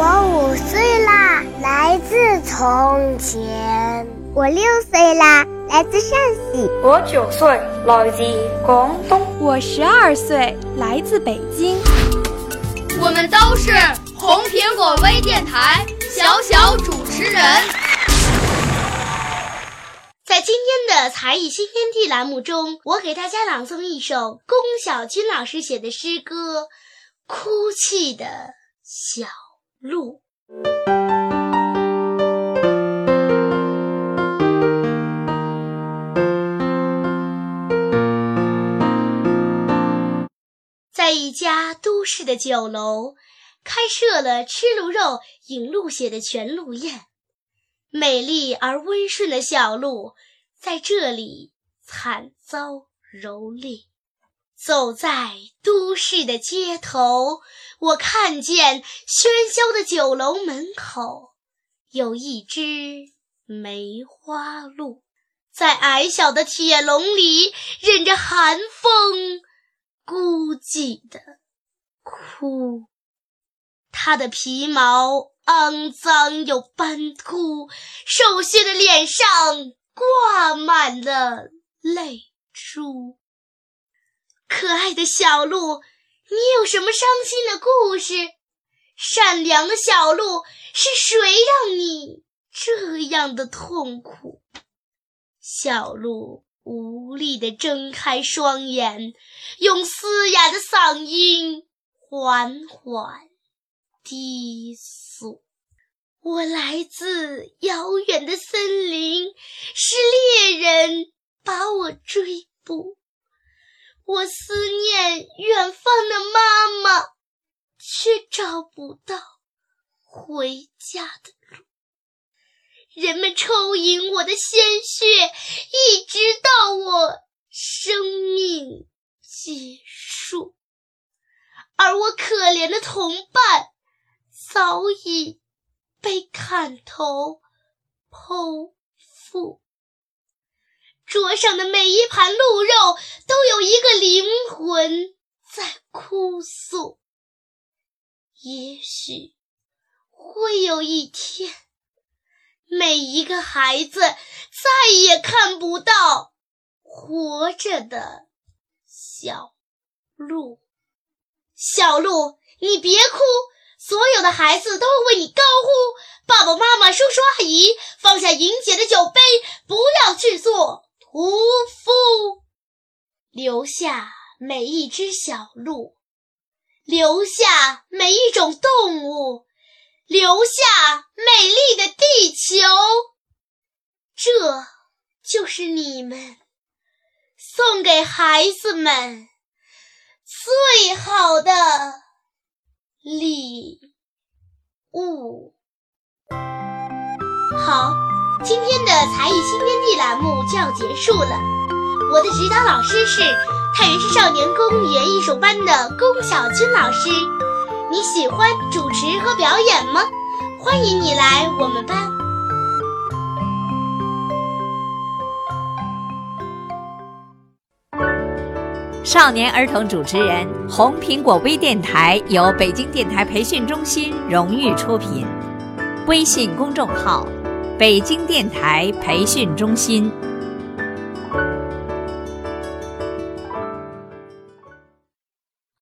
我五岁啦，来自从前。我六岁啦，来自陕西。我九岁，来自广东。我十二岁，来自北京。我们都是红苹果微电台小小主持人。在今天的才艺新天地栏目中，我给大家朗诵一首龚小军老师写的诗歌《哭泣的小鹿》。在一家都市的酒楼，开设了吃鹿肉、饮鹿血的全鹿宴。美丽而温顺的小鹿在这里惨遭蹂躏。走在都市的街头，我看见喧嚣的酒楼门口有一只梅花鹿，在矮小的铁笼里忍着寒风。孤寂的哭，它的皮毛肮脏又斑秃，瘦削的脸上挂满了泪珠。可爱的小鹿，你有什么伤心的故事？善良的小鹿，是谁让你这样的痛苦？小鹿。无力地睁开双眼，用嘶哑的嗓音缓缓低诉：“我来自遥远的森林，是猎人把我追捕。我思念远方的妈妈，却找不到回家的路。”人们抽饮我的鲜血，一直到我生命结束，而我可怜的同伴早已被砍头剖腹。桌上的每一盘鹿肉有一个灵魂在哭诉。也许会有一天。每一个孩子再也看不到活着的小鹿。小鹿，你别哭，所有的孩子都为你高呼。爸爸妈妈、叔叔阿姨，放下饮血的酒杯，不要去做屠夫，留下每一只小鹿，留下每一种动物。留下美丽的地球，这就是你们送给孩子们最好的礼物。好，今天的才艺新天地栏目就要结束了。我的指导老师是太原市少年宫语言艺术班的龚小军老师。你喜欢主持和表演吗？欢迎你来我们班。少年儿童主持人，红苹果微电台由北京电台培训中心荣誉出品，微信公众号：北京电台培训中心。